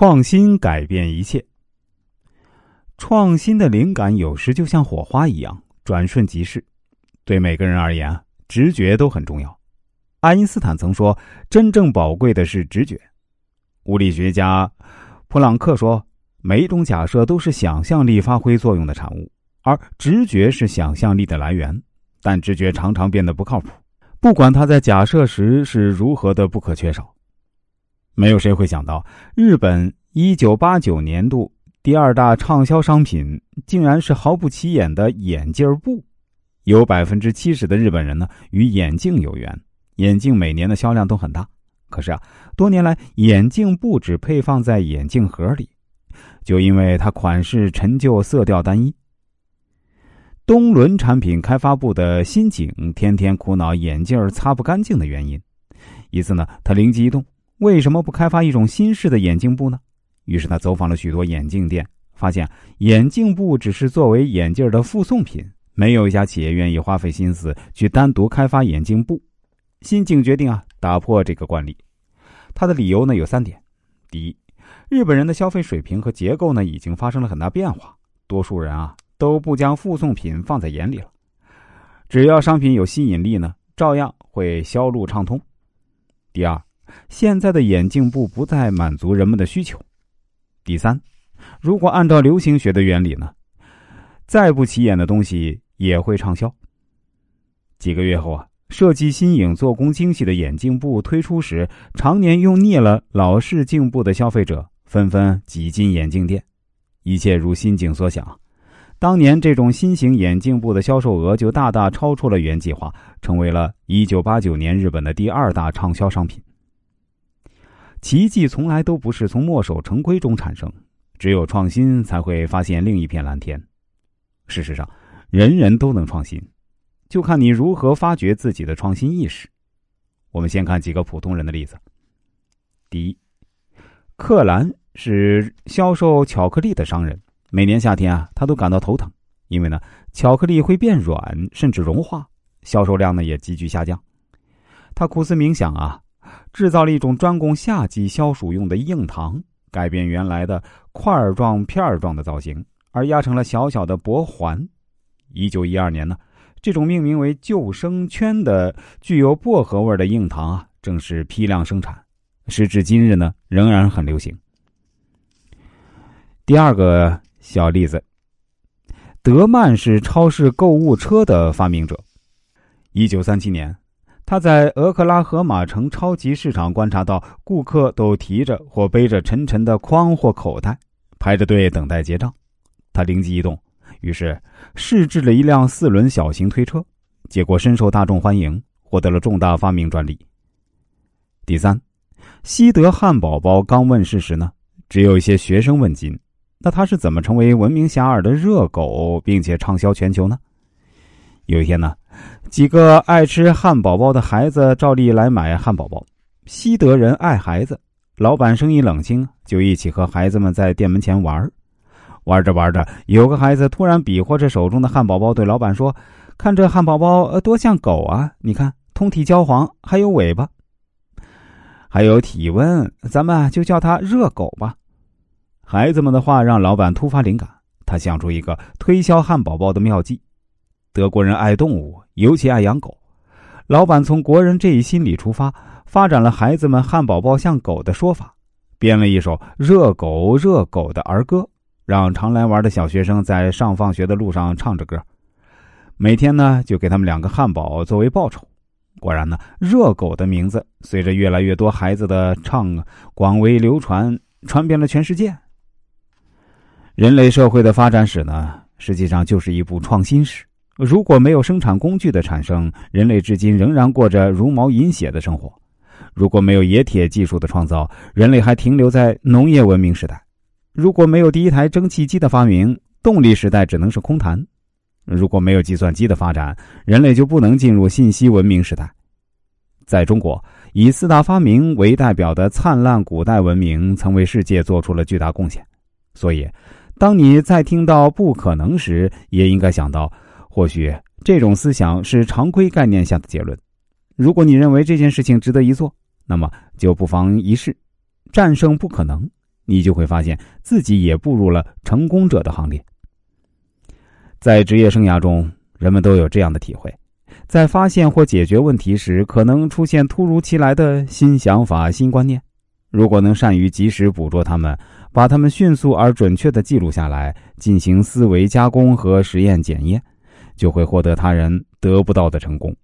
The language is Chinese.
创新改变一切。创新的灵感有时就像火花一样，转瞬即逝。对每个人而言，直觉都很重要。爱因斯坦曾说：“真正宝贵的是直觉。”物理学家普朗克说：“每一种假设都是想象力发挥作用的产物，而直觉是想象力的来源。但直觉常常变得不靠谱，不管他在假设时是如何的不可缺少。”没有谁会想到，日本一九八九年度第二大畅销商品竟然是毫不起眼的眼镜布。有百分之七十的日本人呢与眼镜有缘，眼镜每年的销量都很大。可是啊，多年来眼镜布只配放在眼镜盒里，就因为它款式陈旧、色调单一。东伦产品开发部的新井天天苦恼眼镜擦不干净的原因。一次呢，他灵机一动。为什么不开发一种新式的眼镜布呢？于是他走访了许多眼镜店，发现眼镜布只是作为眼镜的附送品，没有一家企业愿意花费心思去单独开发眼镜布。新井决定啊，打破这个惯例。他的理由呢有三点：第一，日本人的消费水平和结构呢已经发生了很大变化，多数人啊都不将附送品放在眼里了，只要商品有吸引力呢，照样会销路畅通。第二。现在的眼镜布不再满足人们的需求。第三，如果按照流行学的原理呢，再不起眼的东西也会畅销。几个月后啊，设计新颖、做工精细的眼镜布推出时，常年用腻了老式镜布的消费者纷纷挤进眼镜店。一切如新景所想，当年这种新型眼镜布的销售额就大大超出了原计划，成为了一九八九年日本的第二大畅销商品。奇迹从来都不是从墨守成规中产生，只有创新才会发现另一片蓝天。事实上，人人都能创新，就看你如何发掘自己的创新意识。我们先看几个普通人的例子。第一，克兰是销售巧克力的商人，每年夏天啊，他都感到头疼，因为呢，巧克力会变软甚至融化，销售量呢也急剧下降。他苦思冥想啊。制造了一种专供夏季消暑用的硬糖，改变原来的块状、片状的造型，而压成了小小的薄环。一九一二年呢，这种命名为“救生圈”的具有薄荷味的硬糖啊，正式批量生产。时至今日呢，仍然很流行。第二个小例子，德曼是超市购物车的发明者。一九三七年。他在俄克拉荷马城超级市场观察到，顾客都提着或背着沉沉的筐或口袋，排着队等待结账。他灵机一动，于是试制了一辆四轮小型推车，结果深受大众欢迎，获得了重大发明专利。第三，西德汉堡包刚问世时呢，只有一些学生问津，那他是怎么成为闻名遐迩的热狗，并且畅销全球呢？有一天呢。几个爱吃汉堡包的孩子照例来买汉堡包。西德人爱孩子，老板生意冷清，就一起和孩子们在店门前玩玩着玩着，有个孩子突然比划着手中的汉堡包，对老板说：“看这汉堡包，呃多像狗啊！你看，通体焦黄，还有尾巴，还有体温，咱们就叫它热狗吧。”孩子们的话让老板突发灵感，他想出一个推销汉堡包的妙计。德国人爱动物，尤其爱养狗。老板从国人这一心理出发，发展了孩子们汉堡包像狗的说法，编了一首“热狗热狗”的儿歌，让常来玩的小学生在上放学的路上唱着歌。每天呢，就给他们两个汉堡作为报酬。果然呢，“热狗”的名字随着越来越多孩子的唱，广为流传，传遍了全世界。人类社会的发展史呢，实际上就是一部创新史。如果没有生产工具的产生，人类至今仍然过着茹毛饮血的生活；如果没有冶铁技术的创造，人类还停留在农业文明时代；如果没有第一台蒸汽机的发明，动力时代只能是空谈；如果没有计算机的发展，人类就不能进入信息文明时代。在中国，以四大发明为代表的灿烂古代文明，曾为世界做出了巨大贡献。所以，当你在听到“不可能”时，也应该想到。或许这种思想是常规概念下的结论。如果你认为这件事情值得一做，那么就不妨一试。战胜不可能，你就会发现自己也步入了成功者的行列。在职业生涯中，人们都有这样的体会：在发现或解决问题时，可能出现突如其来的新想法、新观念。如果能善于及时捕捉他们，把他们迅速而准确的记录下来，进行思维加工和实验检验，就会获得他人得不到的成功。